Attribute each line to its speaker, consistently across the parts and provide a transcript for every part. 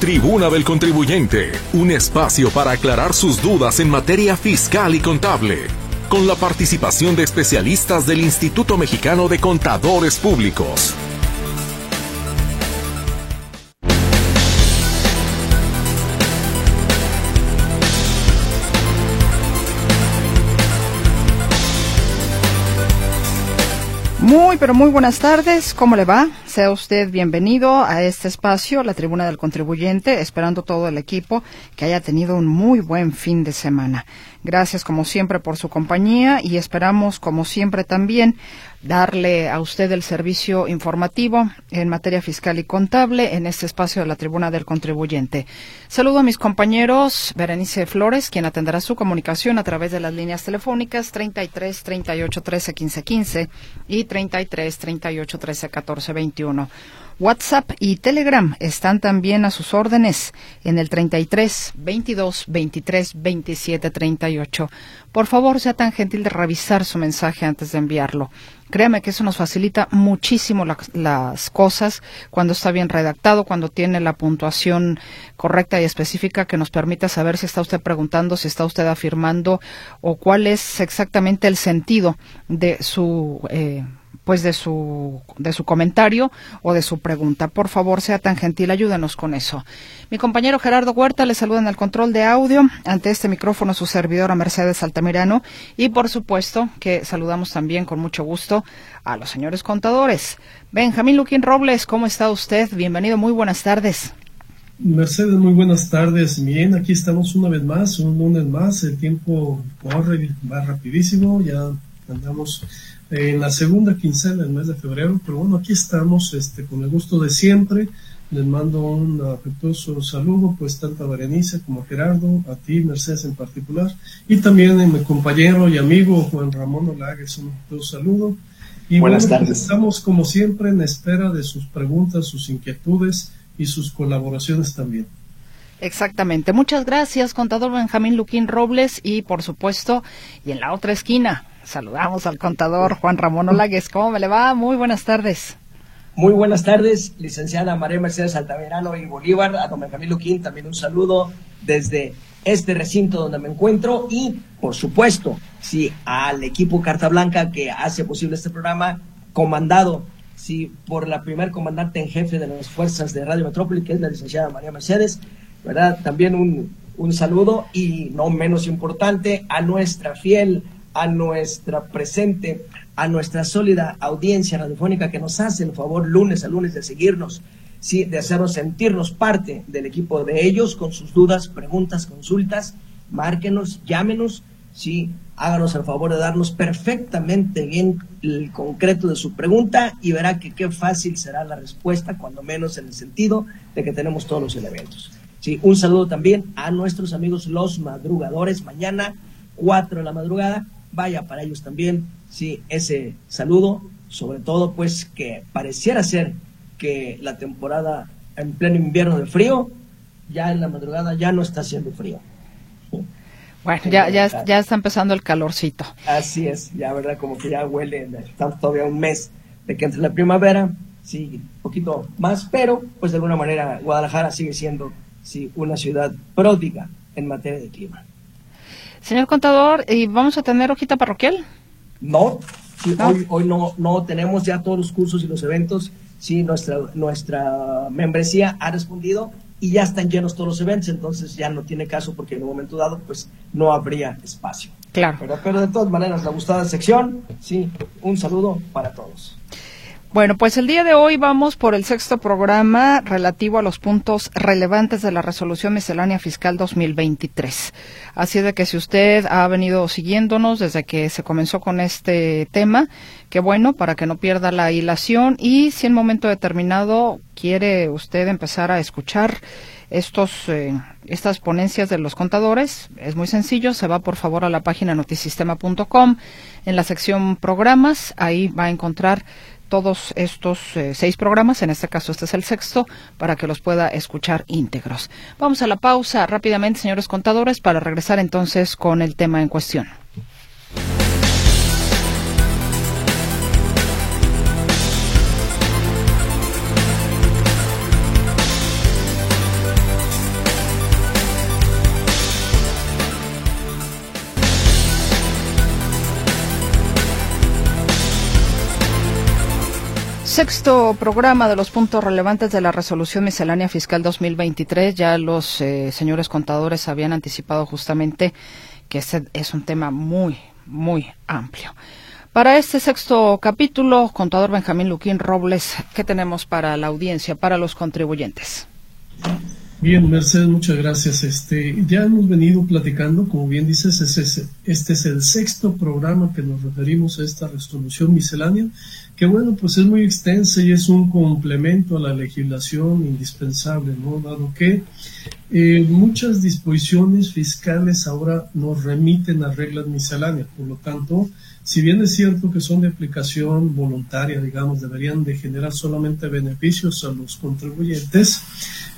Speaker 1: Tribuna del Contribuyente, un espacio para aclarar sus dudas en materia fiscal y contable, con la participación de especialistas del Instituto Mexicano de Contadores Públicos.
Speaker 2: Muy, pero muy buenas tardes. ¿Cómo le va? Sea usted bienvenido a este espacio, la tribuna del contribuyente, esperando todo el equipo que haya tenido un muy buen fin de semana. Gracias como siempre por su compañía y esperamos como siempre también darle a usted el servicio informativo en materia fiscal y contable en este espacio de la tribuna del contribuyente. Saludo a mis compañeros Berenice Flores, quien atenderá su comunicación a través de las líneas telefónicas 33 38 13 15 15 y 33 38 13 14 21. WhatsApp y Telegram están también a sus órdenes en el 33 22 23 27 38. Por favor, sea tan gentil de revisar su mensaje antes de enviarlo. Créame que eso nos facilita muchísimo las cosas cuando está bien redactado, cuando tiene la puntuación correcta y específica que nos permita saber si está usted preguntando, si está usted afirmando o cuál es exactamente el sentido de su eh, pues de su, de su comentario o de su pregunta. Por favor, sea tan gentil, ayúdenos con eso. Mi compañero Gerardo Huerta le saluda en el control de audio. Ante este micrófono su servidora Mercedes Altamirano y por supuesto que saludamos también con mucho gusto a los señores contadores. Benjamín Luquín Robles, ¿cómo está usted? Bienvenido, muy buenas tardes.
Speaker 3: Mercedes, muy buenas tardes. Bien, aquí estamos una vez más, un lunes más. El tiempo corre, va rapidísimo. Ya andamos en la segunda quincena del mes de febrero, pero bueno, aquí estamos este, con el gusto de siempre. Les mando un afectuoso saludo, pues tanto a Berenice como a Gerardo, a ti, Mercedes en particular, y también a mi compañero y amigo Juan Ramón Olagues, un afectuoso saludo. Y Buenas bueno, pues, tardes. estamos como siempre en espera de sus preguntas, sus inquietudes y sus colaboraciones también.
Speaker 2: Exactamente. Muchas gracias, contador Benjamín Luquín Robles, y por supuesto, y en la otra esquina, Saludamos al contador Juan Ramón Olagues. ¿Cómo me le va? Muy buenas tardes.
Speaker 4: Muy buenas tardes, licenciada María Mercedes Altamirano y Bolívar, a don Camilo Quín, también un saludo desde este recinto donde me encuentro y, por supuesto, sí, al equipo Carta Blanca que hace posible este programa, comandado sí, por la primer comandante en jefe de las fuerzas de Radio Metrópoli, que es la licenciada María Mercedes, ¿verdad? También un, un saludo y no menos importante a nuestra fiel a nuestra presente, a nuestra sólida audiencia radiofónica que nos hace el favor lunes a lunes de seguirnos, ¿sí? de hacernos sentirnos parte del equipo de ellos con sus dudas, preguntas, consultas. Márquenos, llámenos, ¿sí? háganos el favor de darnos perfectamente bien el concreto de su pregunta y verá que qué fácil será la respuesta, cuando menos en el sentido de que tenemos todos los elementos. Sí, un saludo también a nuestros amigos los madrugadores. Mañana, 4 de la madrugada, vaya para ellos también, sí, ese saludo, sobre todo pues que pareciera ser que la temporada en pleno invierno de frío, ya en la madrugada ya no está haciendo frío.
Speaker 2: Bueno, ya, ya, ya está empezando el calorcito.
Speaker 4: Así es, ya verdad, como que ya huele, estamos todavía un mes de que entre la primavera, sí, un poquito más, pero pues de alguna manera Guadalajara sigue siendo, sí, una ciudad pródiga en materia de clima.
Speaker 2: Señor contador, ¿y vamos a tener hojita parroquial?
Speaker 4: No, Hoy, hoy no, no tenemos ya todos los cursos y los eventos. Sí, nuestra, nuestra membresía ha respondido y ya están llenos todos los eventos, entonces ya no tiene caso porque en un momento dado pues no habría espacio.
Speaker 2: Claro.
Speaker 4: Pero, pero de todas maneras, la gustada sección, sí, un saludo para todos.
Speaker 2: Bueno, pues el día de hoy vamos por el sexto programa relativo a los puntos relevantes de la resolución miscelánea fiscal 2023. Así de que si usted ha venido siguiéndonos desde que se comenzó con este tema, qué bueno, para que no pierda la hilación y si en momento determinado quiere usted empezar a escuchar estos eh, estas ponencias de los contadores es muy sencillo se va por favor a la página notisistema.com en la sección programas ahí va a encontrar todos estos eh, seis programas, en este caso este es el sexto, para que los pueda escuchar íntegros. Vamos a la pausa rápidamente, señores contadores, para regresar entonces con el tema en cuestión. Sexto programa de los puntos relevantes de la resolución miscelánea fiscal 2023. Ya los eh, señores contadores habían anticipado justamente que este es un tema muy, muy amplio. Para este sexto capítulo, contador Benjamín Luquín Robles, ¿qué tenemos para la audiencia, para los contribuyentes?
Speaker 3: Bien, Mercedes, muchas gracias. Este, ya hemos venido platicando, como bien dices, este es el sexto programa que nos referimos a esta resolución miscelánea, que bueno, pues es muy extensa y es un complemento a la legislación indispensable, ¿no? Dado que eh, muchas disposiciones fiscales ahora nos remiten a reglas misceláneas, por lo tanto, si bien es cierto que son de aplicación voluntaria, digamos, deberían de generar solamente beneficios a los contribuyentes,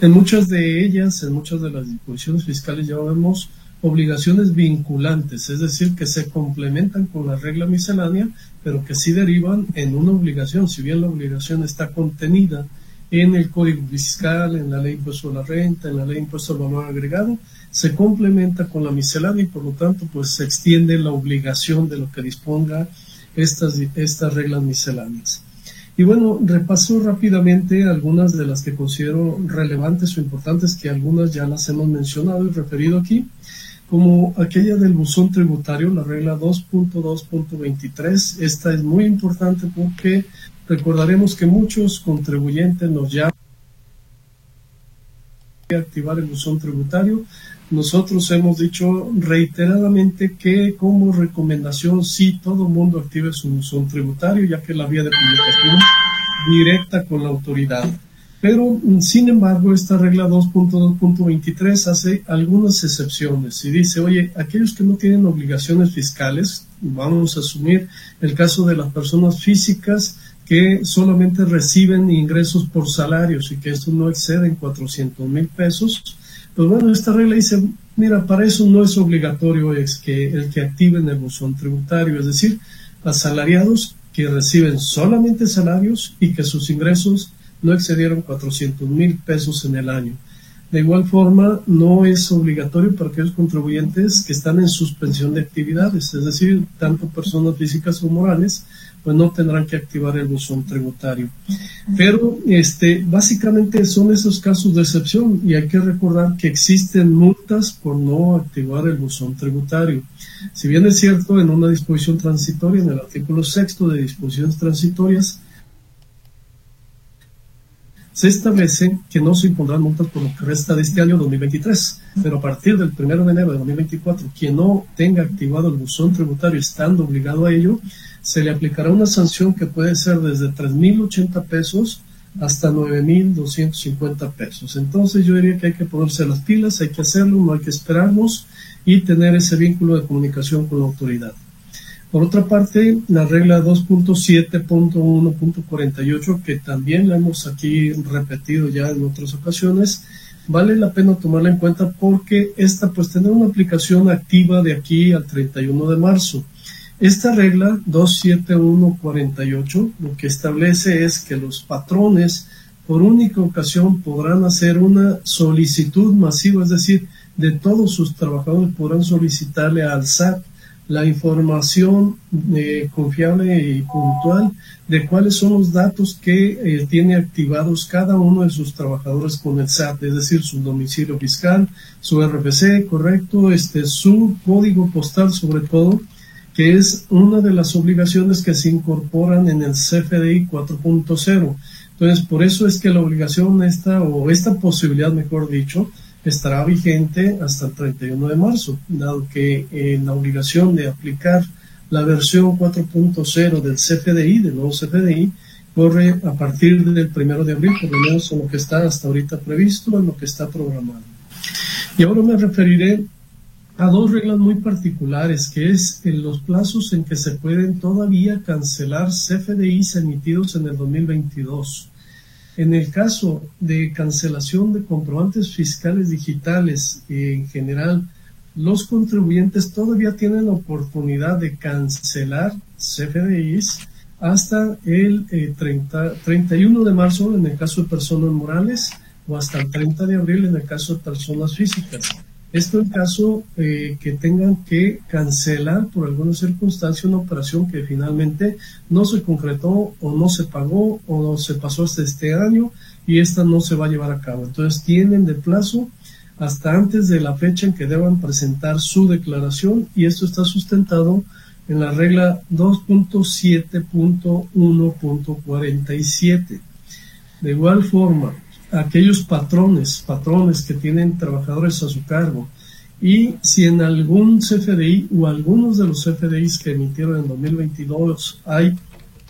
Speaker 3: en muchas de ellas, en muchas de las disposiciones fiscales ya vemos obligaciones vinculantes, es decir, que se complementan con la regla miscelánea, pero que sí derivan en una obligación, si bien la obligación está contenida en el Código Fiscal, en la Ley de Impuesto a la Renta, en la Ley de Impuesto al Valor Agregado, se complementa con la miscelánea y por lo tanto pues se extiende la obligación de lo que disponga estas, estas reglas misceláneas. Y bueno, repaso rápidamente algunas de las que considero relevantes o importantes, que algunas ya las hemos mencionado y referido aquí, como aquella del buzón tributario, la regla 2.2.23. Esta es muy importante porque recordaremos que muchos contribuyentes nos llaman a activar el buzón tributario nosotros hemos dicho reiteradamente que como recomendación sí todo mundo active su, su tributario, ya que la vía de comunicación directa con la autoridad. Pero, sin embargo, esta regla 2.2.23 hace algunas excepciones y dice, oye, aquellos que no tienen obligaciones fiscales, vamos a asumir el caso de las personas físicas que solamente reciben ingresos por salarios y que esto no excede en 400 mil pesos, pues bueno, esta regla dice, mira, para eso no es obligatorio es que el que activen el buzón tributario, es decir, asalariados que reciben solamente salarios y que sus ingresos no excedieron 400 mil pesos en el año. De igual forma, no es obligatorio para aquellos contribuyentes que están en suspensión de actividades, es decir, tanto personas físicas o morales pues no tendrán que activar el buzón tributario. Pero este, básicamente son esos casos de excepción y hay que recordar que existen multas por no activar el buzón tributario. Si bien es cierto, en una disposición transitoria, en el artículo sexto de disposiciones transitorias, se establece que no se impondrán multas por lo que resta de este año 2023, pero a partir del 1 de enero de 2024, quien no tenga activado el buzón tributario estando obligado a ello, se le aplicará una sanción que puede ser desde 3.080 pesos hasta 9.250 pesos. Entonces yo diría que hay que ponerse las pilas, hay que hacerlo, no hay que esperarnos y tener ese vínculo de comunicación con la autoridad. Por otra parte, la regla 2.7.1.48, que también la hemos aquí repetido ya en otras ocasiones, vale la pena tomarla en cuenta porque esta pues tendrá una aplicación activa de aquí al 31 de marzo. Esta regla 27148 lo que establece es que los patrones por única ocasión podrán hacer una solicitud masiva, es decir, de todos sus trabajadores podrán solicitarle al SAT la información eh, confiable y puntual de cuáles son los datos que eh, tiene activados cada uno de sus trabajadores con el SAT, es decir, su domicilio fiscal, su RFC, correcto, este, su código postal sobre todo, que es una de las obligaciones que se incorporan en el CFDI 4.0. Entonces, por eso es que la obligación esta, o esta posibilidad, mejor dicho, estará vigente hasta el 31 de marzo, dado que eh, la obligación de aplicar la versión 4.0 del CFDI, del nuevo CFDI, corre a partir del 1 de abril, por lo menos en lo que está hasta ahorita previsto, en lo que está programado. Y ahora me referiré a dos reglas muy particulares, que es en los plazos en que se pueden todavía cancelar CFDIs emitidos en el 2022. En el caso de cancelación de comprobantes fiscales digitales en general, los contribuyentes todavía tienen la oportunidad de cancelar CFDIs hasta el 30, eh, 31 de marzo en el caso de personas morales o hasta el 30 de abril en el caso de personas físicas. Esto en caso eh, que tengan que cancelar por alguna circunstancia una operación que finalmente no se concretó o no se pagó o se pasó hasta este año y esta no se va a llevar a cabo. Entonces tienen de plazo hasta antes de la fecha en que deban presentar su declaración y esto está sustentado en la regla 2.7.1.47. De igual forma, aquellos patrones, patrones que tienen trabajadores a su cargo, y si en algún CFDI o algunos de los CFDIs que emitieron en 2022 hay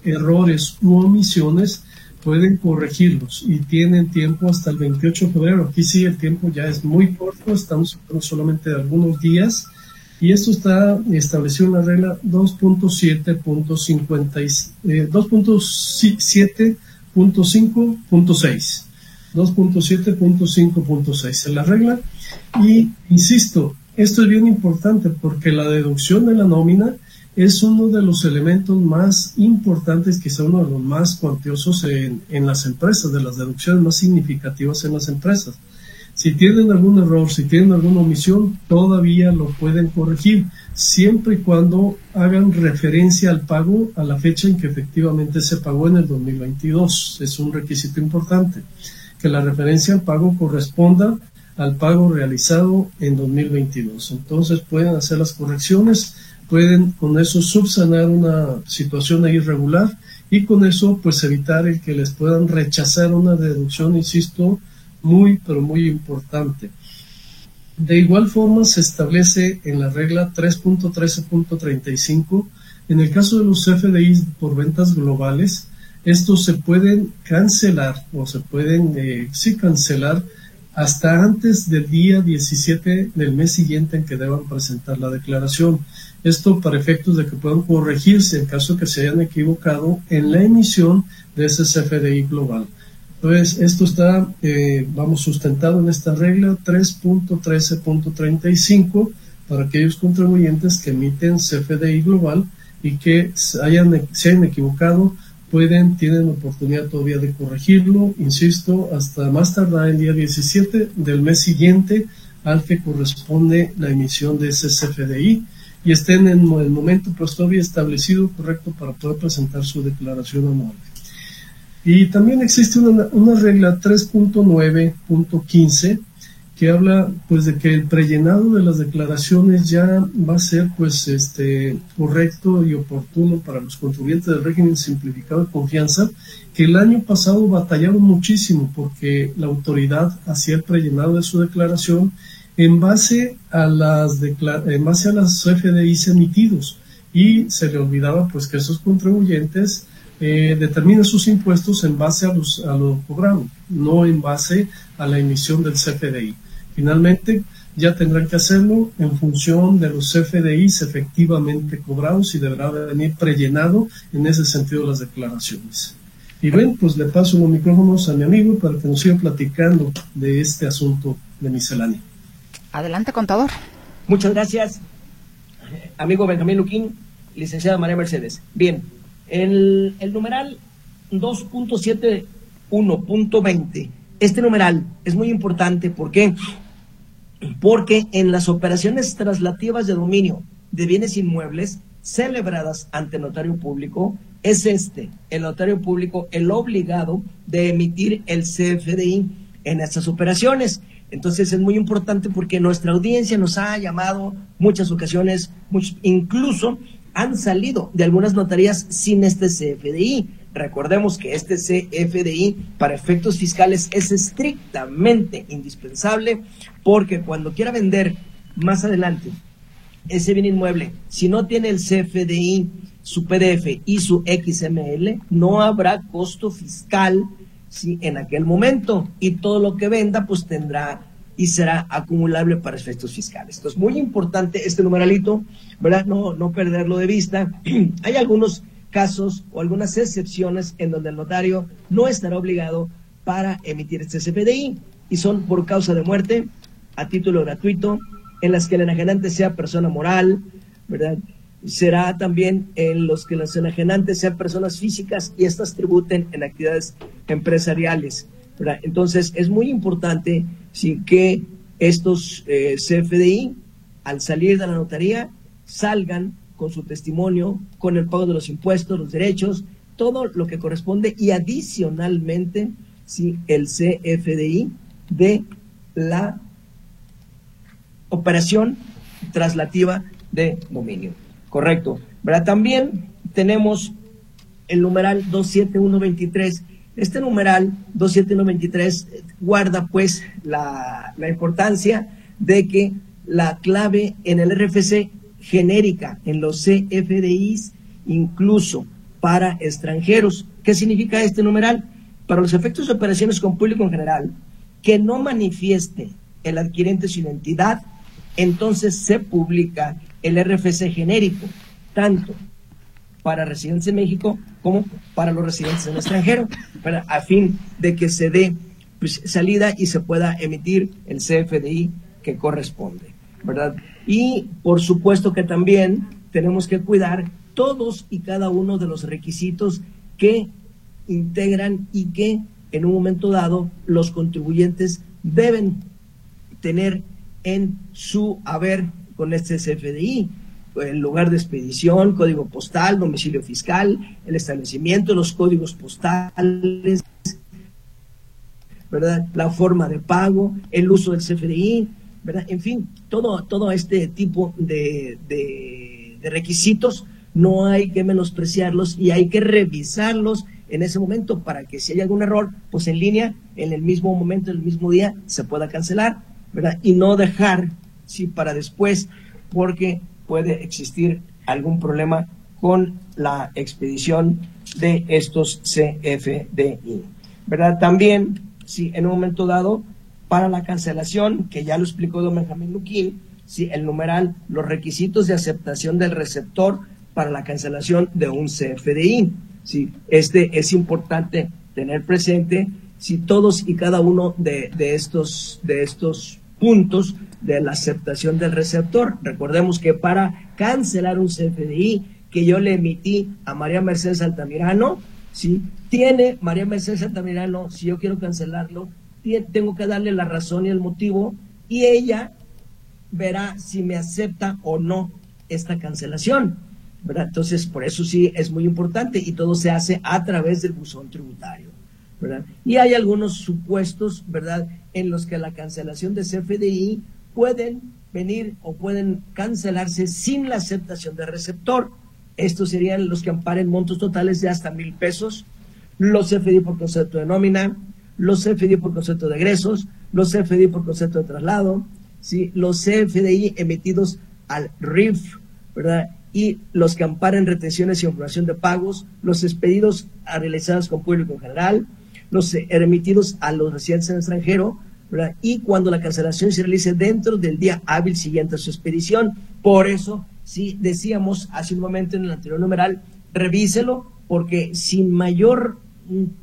Speaker 3: errores u omisiones, pueden corregirlos y tienen tiempo hasta el 28 de febrero. Aquí sí el tiempo ya es muy corto, estamos hablando solamente de algunos días y esto está establecido en la regla 2.7.5.6. 2.7.5.6 en la regla. Y insisto, esto es bien importante porque la deducción de la nómina es uno de los elementos más importantes, quizá uno de los más cuantiosos en, en las empresas, de las deducciones más significativas en las empresas. Si tienen algún error, si tienen alguna omisión, todavía lo pueden corregir, siempre y cuando hagan referencia al pago a la fecha en que efectivamente se pagó en el 2022. Es un requisito importante que la referencia al pago corresponda al pago realizado en 2022. Entonces pueden hacer las correcciones, pueden con eso subsanar una situación irregular y con eso pues evitar el que les puedan rechazar una deducción, insisto, muy pero muy importante. De igual forma se establece en la regla 3.13.35 en el caso de los FDIs por ventas globales, estos se pueden cancelar o se pueden eh, sí cancelar hasta antes del día 17 del mes siguiente en que deban presentar la declaración. Esto para efectos de que puedan corregirse en caso que se hayan equivocado en la emisión de ese CFDI global. Entonces, esto está, eh, vamos, sustentado en esta regla 3.13.35 para aquellos contribuyentes que emiten CFDI global y que hayan, se hayan equivocado pueden, tienen oportunidad todavía de corregirlo, insisto, hasta más tardar el día 17 del mes siguiente al que corresponde la emisión de ese CFDI y estén en el momento pues todavía establecido correcto para poder presentar su declaración anual. Y también existe una, una regla 3.9.15 que habla pues de que el prellenado de las declaraciones ya va a ser pues este correcto y oportuno para los contribuyentes del régimen simplificado de confianza que el año pasado batallaron muchísimo porque la autoridad hacía el prellenado de su declaración en base a las en base a las FDIs emitidos y se le olvidaba pues que esos contribuyentes eh, determinan sus impuestos en base a los a los programas, no en base a la emisión del CFDI. Finalmente, ya tendrán que hacerlo en función de los FDIs efectivamente cobrados y deberá venir prellenado en ese sentido las declaraciones. Y bien, pues le paso los micrófonos a mi amigo para que nos siga platicando de este asunto de miscelánea.
Speaker 2: Adelante, contador.
Speaker 4: Muchas gracias, amigo Benjamín Luquín, licenciada María Mercedes. Bien, el, el numeral 2.71.20 este numeral es muy importante, ¿por qué? Porque en las operaciones traslativas de dominio de bienes inmuebles celebradas ante notario público, es este, el notario público, el obligado de emitir el CFDI en estas operaciones. Entonces es muy importante porque nuestra audiencia nos ha llamado muchas ocasiones, incluso han salido de algunas notarías sin este CFDI. Recordemos que este CFDI para efectos fiscales es estrictamente indispensable porque cuando quiera vender más adelante ese bien inmueble, si no tiene el CFDI, su PDF y su XML, no habrá costo fiscal ¿sí? en aquel momento y todo lo que venda pues tendrá y será acumulable para efectos fiscales. Entonces, muy importante este numeralito, ¿verdad? No, no perderlo de vista. Hay algunos casos o algunas excepciones en donde el notario no estará obligado para emitir este CFDI y son por causa de muerte, a título gratuito, en las que el enajenante sea persona moral, ¿verdad? Será también en los que los enajenantes sean personas físicas y estas tributen en actividades empresariales. ¿verdad? Entonces, es muy importante sí, que estos eh, CFDI, al salir de la notaría, salgan con su testimonio, con el pago de los impuestos, los derechos, todo lo que corresponde y adicionalmente si el CFDI de la operación traslativa de dominio. Correcto. ¿Verdad? También tenemos el numeral 27123. Este numeral 27123 guarda pues la importancia de que la clave en el RFC genérica en los CFDIs, incluso para extranjeros. ¿Qué significa este numeral? Para los efectos de operaciones con público en general, que no manifieste el adquirente su identidad, entonces se publica el RFC genérico, tanto para residentes en México como para los residentes en el extranjero, para, a fin de que se dé pues, salida y se pueda emitir el CFDI que corresponde, ¿verdad? Y por supuesto que también tenemos que cuidar todos y cada uno de los requisitos que integran y que en un momento dado los contribuyentes deben tener en su haber con este CFDI. El lugar de expedición, código postal, domicilio fiscal, el establecimiento, los códigos postales, ¿verdad? La forma de pago, el uso del CFDI, ¿verdad? En fin, todo, todo este tipo de, de, requisitos no hay que menospreciarlos y hay que revisarlos en ese momento para que si hay algún error, pues en línea, en el mismo momento, en el mismo día, se pueda cancelar, ¿verdad? Y no dejar, sí, para después, porque puede existir algún problema con la expedición de estos CFDI, ¿verdad? También, si en un momento dado, para la cancelación, que ya lo explicó don Benjamín Luquín, si el numeral, los requisitos de aceptación del receptor para la cancelación de un CFDI. ¿sí? Este es importante tener presente si todos y cada uno de, estos, de estos puntos de la aceptación del receptor. Recordemos que para cancelar un CFDI que yo le emití a María Mercedes Altamirano, tiene María Mercedes Altamirano, si yo quiero cancelarlo, tengo que darle la razón y el motivo y ella verá si me acepta o no esta cancelación. Entonces, por eso sí es muy importante y todo se hace a través del buzón tributario, ¿verdad? Y hay algunos supuestos, ¿verdad?, en los que la cancelación de CFDI pueden venir o pueden cancelarse sin la aceptación del receptor. Estos serían los que amparen montos totales de hasta mil pesos, los CFDI por concepto de nómina, los CFDI por concepto de egresos, los CFDI por concepto de traslado, ¿sí? los CFDI emitidos al RIF, ¿verdad? y los que amparen retenciones y información de pagos, los expedidos a realizados con público en general, los remitidos a los residentes en el extranjero, y cuando la cancelación se realice dentro del día hábil siguiente a su expedición. Por eso, si decíamos hace un momento en el anterior numeral, revíselo, porque sin mayor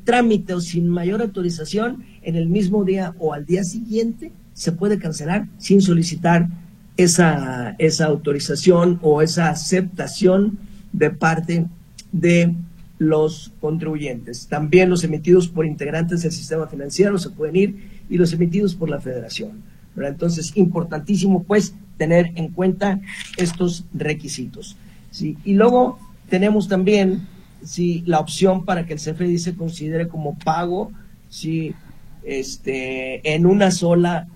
Speaker 4: trámite o sin mayor autorización, en el mismo día o al día siguiente, se puede cancelar sin solicitar esa, esa autorización o esa aceptación de parte de los contribuyentes. También los emitidos por integrantes del sistema financiero se pueden ir y los emitidos por la federación. Entonces, importantísimo pues tener en cuenta estos requisitos. Y luego tenemos también si la opción para que el CFDI se considere como pago si este, en una sola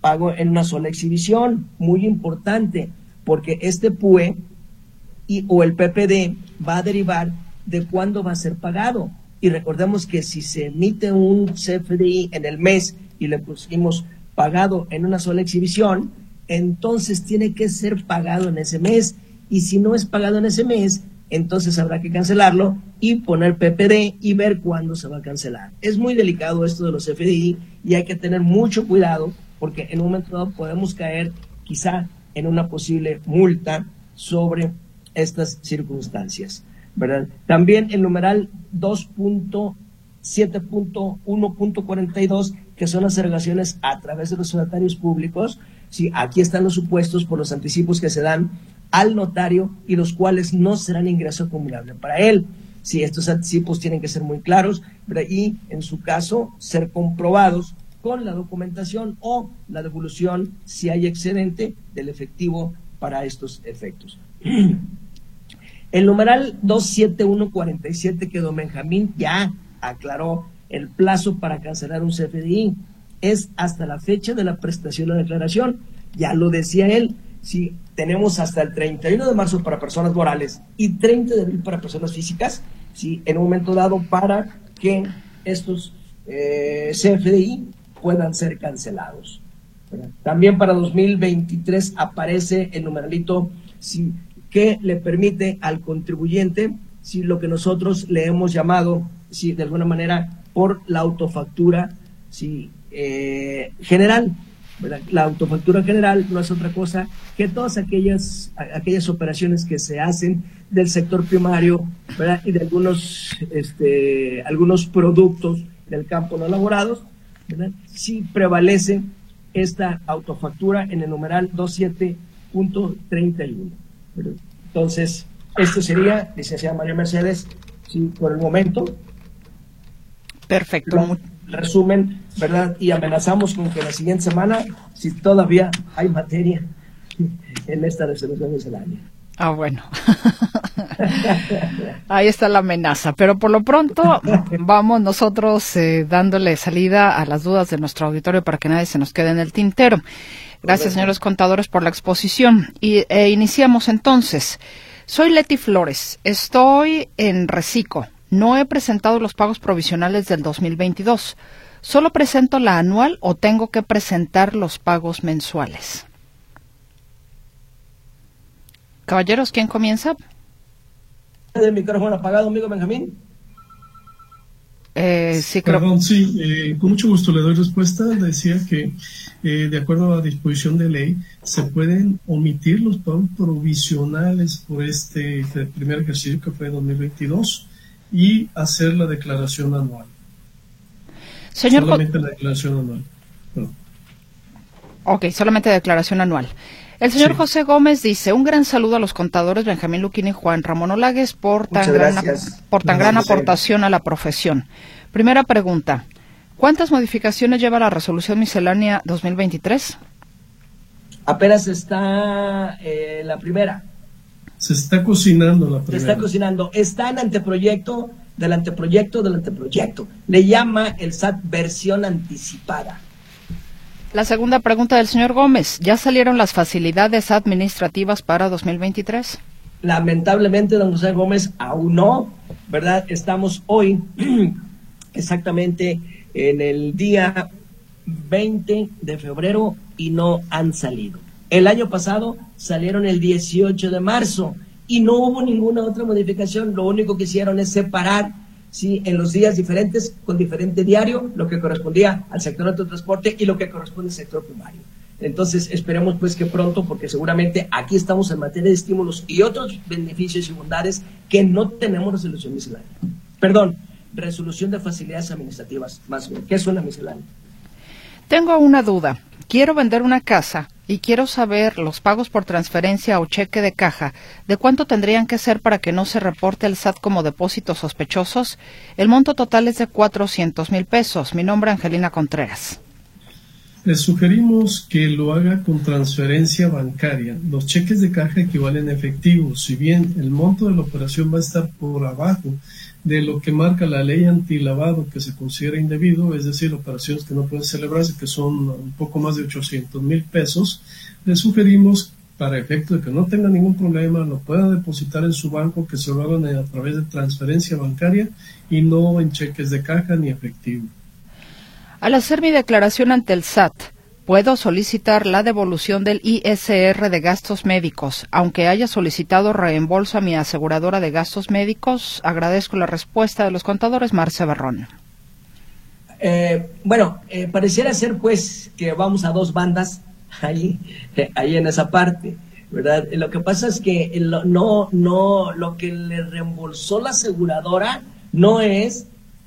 Speaker 4: pago en una sola exhibición, muy importante, porque este PUE y, o el PPD va a derivar de cuándo va a ser pagado. Y recordemos que si se emite un CFDI en el mes y le pusimos pagado en una sola exhibición, entonces tiene que ser pagado en ese mes. Y si no es pagado en ese mes, entonces habrá que cancelarlo y poner PPD y ver cuándo se va a cancelar. Es muy delicado esto de los CFDI y hay que tener mucho cuidado porque en un momento dado podemos caer quizá en una posible multa sobre estas circunstancias, ¿verdad? También el numeral 2.7.1.42, que son las erogaciones a través de los notarios públicos, sí, aquí están los supuestos por los anticipos que se dan al notario y los cuales no serán ingreso acumulable para él. Si estos anticipos tienen que ser muy claros y, en su caso, ser comprobados con la documentación o la devolución si hay excedente del efectivo para estos efectos. El numeral 27147 que don Benjamín ya aclaró el plazo para cancelar un CFDI es hasta la fecha de la prestación de la declaración. Ya lo decía él, si tenemos hasta el 31 de marzo para personas morales y 30 de abril para personas físicas, si en un momento dado para que estos eh, CFDI puedan ser cancelados. También para 2023 aparece el numeralito si, que le permite al contribuyente, si lo que nosotros le hemos llamado, si de alguna manera, por la autofactura si, eh, general. La autofactura general no es otra cosa que todas aquellas, aquellas operaciones que se hacen del sector primario y de algunos, este, algunos productos del campo no elaborados, si prevalece esta autofactura en el numeral 27.31. Entonces, esto sería, licenciada María Mercedes, sí, por el momento.
Speaker 2: Perfecto.
Speaker 4: Resumen, ¿verdad? Y amenazamos con que la siguiente semana, si todavía hay materia en esta resolución miscelánea.
Speaker 2: Ah, bueno. Ahí está la amenaza. Pero por lo pronto vamos nosotros eh, dándole salida a las dudas de nuestro auditorio para que nadie se nos quede en el tintero. Gracias, señores contadores, por la exposición. Y e iniciamos entonces. Soy Leti Flores. Estoy en Recico. No he presentado los pagos provisionales del 2022. ¿Solo presento la anual o tengo que presentar los pagos mensuales? Caballeros, ¿quién comienza?
Speaker 4: El micrófono apagado, amigo Benjamín.
Speaker 2: Eh, sí,
Speaker 3: Perdón, sí, eh, con mucho gusto le doy respuesta. Decía que, eh, de acuerdo a la disposición de ley, se pueden omitir los pagos provisionales por este primer ejercicio que fue 2022 y hacer la declaración anual.
Speaker 2: Señor
Speaker 3: solamente la declaración anual.
Speaker 2: Ok, solamente declaración anual. El señor José Gómez dice, un gran saludo a los contadores Benjamín Luquín y Juan Ramón Olagues por tan, gran, por tan gran aportación a la profesión. Primera pregunta, ¿cuántas modificaciones lleva la resolución miscelánea 2023?
Speaker 4: Apenas está eh, la primera.
Speaker 3: Se está cocinando la primera.
Speaker 4: Se está cocinando. Está en anteproyecto del anteproyecto del anteproyecto. Le llama el SAT versión anticipada.
Speaker 2: La segunda pregunta del señor Gómez. ¿Ya salieron las facilidades administrativas para 2023?
Speaker 4: Lamentablemente, don José Gómez, aún no, ¿verdad? Estamos hoy exactamente en el día 20 de febrero y no han salido. El año pasado salieron el 18 de marzo y no hubo ninguna otra modificación. Lo único que hicieron es separar ¿sí? en los días diferentes, con diferente diario, lo que correspondía al sector autotransporte y lo que corresponde al sector primario. Entonces, esperemos pues que pronto, porque seguramente aquí estamos en materia de estímulos y otros beneficios y bondades que no tenemos resolución miscelánea. Perdón, resolución de facilidades administrativas, más bien. ¿Qué es una?
Speaker 2: Tengo una duda. Quiero vender una casa y quiero saber los pagos por transferencia o cheque de caja, de cuánto tendrían que ser para que no se reporte el SAT como depósitos sospechosos. El monto total es de 400 mil pesos. Mi nombre es Angelina Contreras.
Speaker 3: Le sugerimos que lo haga con transferencia bancaria. Los cheques de caja equivalen a efectivo. Si bien el monto de la operación va a estar por abajo de lo que marca la ley antilavado que se considera indebido, es decir, operaciones que no pueden celebrarse, que son un poco más de 800 mil pesos, le sugerimos para efecto de que no tenga ningún problema, lo pueda depositar en su banco, que se lo hagan a través de transferencia bancaria y no en cheques de caja ni efectivo.
Speaker 2: Al hacer mi declaración ante el SAT, puedo solicitar la devolución del ISR de gastos médicos, aunque haya solicitado reembolso a mi aseguradora de gastos médicos. Agradezco la respuesta de los contadores, Marce Barrón.
Speaker 4: Eh, bueno, eh, pareciera ser pues que vamos a dos bandas ahí, ahí en esa parte, ¿verdad? Lo que pasa es que no, no, lo que le reembolsó la aseguradora no es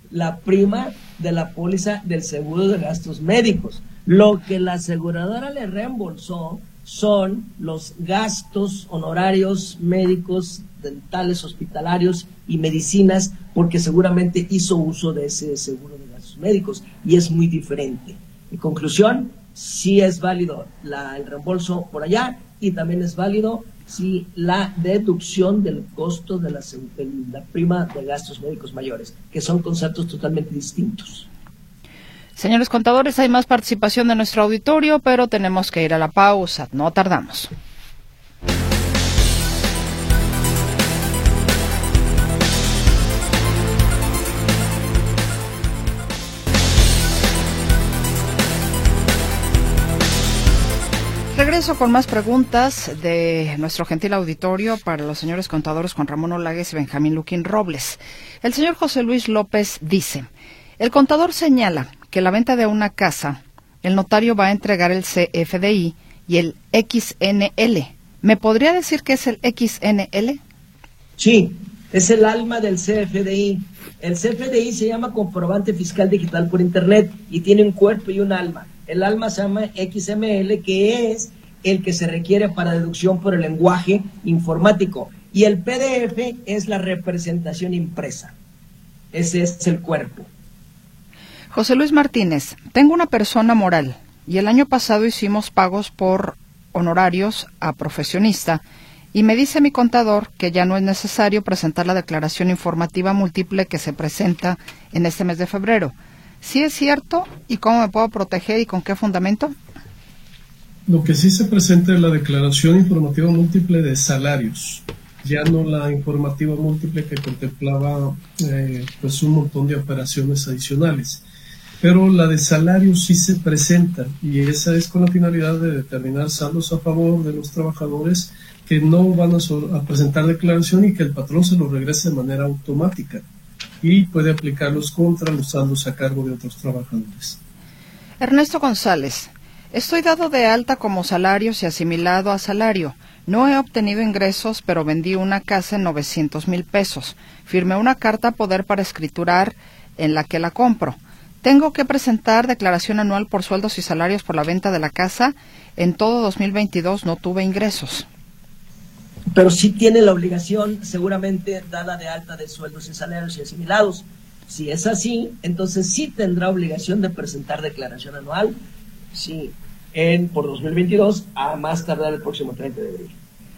Speaker 4: la prima de la póliza del seguro de gastos médicos. Lo que la aseguradora le reembolsó son los gastos honorarios médicos, dentales, hospitalarios y medicinas, porque seguramente hizo uso de ese seguro de gastos médicos y es muy diferente. En conclusión, sí es válido el reembolso por allá y también es válido si la deducción del costo de la, la prima de gastos médicos mayores, que son conceptos totalmente distintos.
Speaker 2: Señores contadores, hay más participación de nuestro auditorio, pero tenemos que ir a la pausa. No tardamos. Regreso con más preguntas de nuestro gentil auditorio para los señores contadores Juan Ramón Olagues y Benjamín Luquín Robles. El señor José Luis López dice, el contador señala que la venta de una casa, el notario va a entregar el CFDI y el XNL. ¿Me podría decir qué es el XNL?
Speaker 4: Sí, es el alma del CFDI. El CFDI se llama comprobante fiscal digital por Internet y tiene un cuerpo y un alma. El alma se llama XML, que es el que se requiere para deducción por el lenguaje informático. Y el PDF es la representación impresa. Ese es el cuerpo.
Speaker 2: José Luis Martínez, tengo una persona moral y el año pasado hicimos pagos por honorarios a profesionista y me dice mi contador que ya no es necesario presentar la declaración informativa múltiple que se presenta en este mes de febrero. ¿Sí es cierto? ¿Y cómo me puedo proteger y con qué fundamento?
Speaker 3: Lo que sí se presenta es la declaración informativa múltiple de salarios, ya no la informativa múltiple que contemplaba eh, pues un montón de operaciones adicionales pero la de salario sí se presenta y esa es con la finalidad de determinar saldos a favor de los trabajadores que no van a, presentar declaración y que el patrón se los regrese de manera automática y puede aplicarlos contra los saldos a cargo de otros trabajadores.
Speaker 2: Ernesto González, estoy dado de alta como salarios y asimilado a salario. No he obtenido ingresos, pero vendí una casa en 900 mil pesos. Firmé una carta a poder para escriturar en la que la compro. Tengo que presentar declaración anual por sueldos y salarios por la venta de la casa. En todo 2022 no tuve ingresos.
Speaker 4: Pero sí tiene la obligación, seguramente, dada de alta de sueldos y salarios y asimilados. Si es así, entonces sí tendrá obligación de presentar declaración anual, sí, en, por 2022, a más tardar el próximo 30 de abril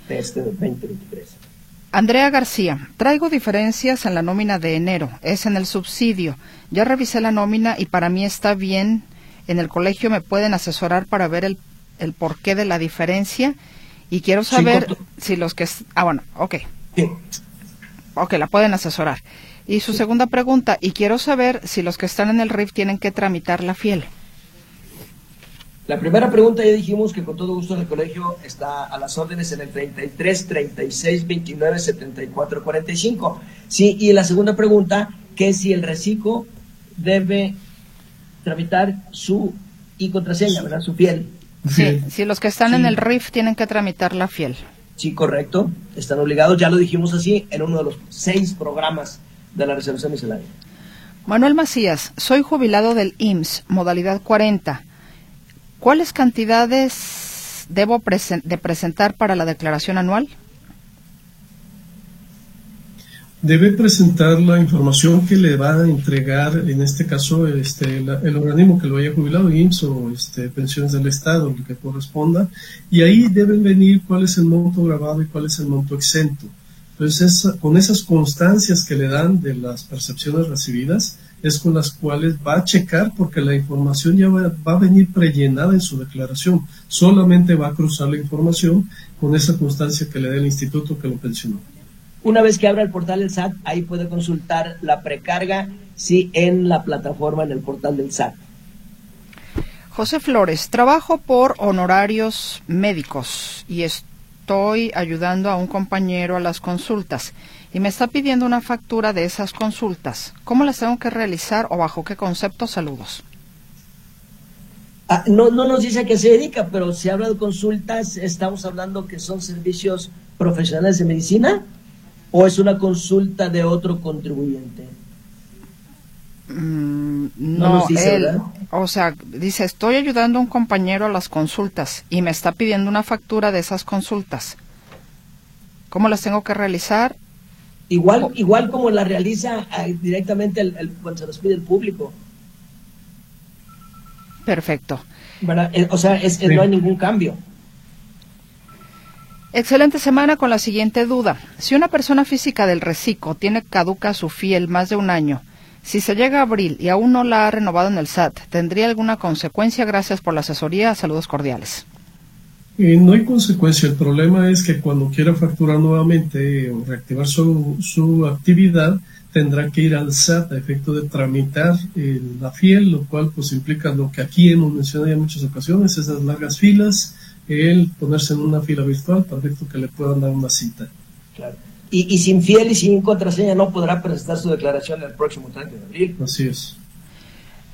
Speaker 4: de este 2023.
Speaker 2: Andrea García, traigo diferencias en la nómina de enero, es en el subsidio. Ya revisé la nómina y para mí está bien. En el colegio me pueden asesorar para ver el, el porqué de la diferencia y quiero saber si los que... Ah, bueno, ok. Sí. Ok, la pueden asesorar. Y su segunda pregunta, y quiero saber si los que están en el RIF tienen que tramitar la fiel.
Speaker 4: La primera pregunta ya dijimos que con todo gusto en el colegio está a las órdenes en el 33 36 29 74 45. Sí, y la segunda pregunta, que si el reciclo debe tramitar su y contraseña, ¿verdad? Su fiel.
Speaker 2: Sí, si los que están en el RIF tienen que tramitar la fiel.
Speaker 4: Sí, correcto. Están obligados, ya lo dijimos así, en uno de los seis programas de la resolución miscelánea.
Speaker 2: Manuel Macías, soy jubilado del IMSS, modalidad 40 ¿Cuáles cantidades debo de presentar para la declaración anual?
Speaker 3: Debe presentar la información que le va a entregar, en este caso, este, el organismo que lo haya jubilado, IMSS o este, pensiones del Estado, lo que corresponda, y ahí deben venir cuál es el monto grabado y cuál es el monto exento. Entonces, con esas constancias que le dan de las percepciones recibidas, es con las cuales va a checar porque la información ya va, a venir prellenada en su declaración. Solamente va a cruzar la información con esa constancia que le dé el instituto que lo pensionó.
Speaker 4: Una vez que abra el portal del SAT, ahí puede consultar la precarga, sí, en la plataforma, en el portal del SAT.
Speaker 2: José Flores, trabajo por honorarios médicos y estoy ayudando a un compañero a las consultas y me está pidiendo una factura de esas consultas. ¿Cómo las tengo que realizar o bajo qué concepto? Saludos.
Speaker 4: Ah, no, no nos dice a qué se dedica, pero si habla de consultas, ¿estamos hablando que son servicios profesionales de medicina o es una consulta de otro contribuyente?
Speaker 2: Mm, no, nos dice, él, o sea, dice, estoy ayudando a un compañero a las consultas y me está pidiendo una factura de esas consultas. ¿Cómo las tengo que realizar?
Speaker 4: Igual, igual como la realiza eh, directamente el, cuando se los pide el público.
Speaker 2: Perfecto.
Speaker 4: Eh, o sea, es, no hay ningún cambio.
Speaker 2: Excelente semana con la siguiente duda. Si una persona física del reciclo tiene caduca su fiel más de un año, si se llega a abril y aún no la ha renovado en el SAT, ¿tendría alguna consecuencia? Gracias por la asesoría. Saludos cordiales.
Speaker 3: Eh, no hay consecuencia. El problema es que cuando quiera facturar nuevamente o reactivar su, su actividad, tendrá que ir al SAT a efecto de tramitar la fiel, lo cual pues implica lo que aquí hemos mencionado ya en muchas ocasiones, esas largas filas, el ponerse en una fila virtual para efecto que le puedan dar una cita.
Speaker 4: Claro. Y, sin fiel y sin contraseña no podrá presentar su declaración el próximo 30 de abril.
Speaker 3: Así es.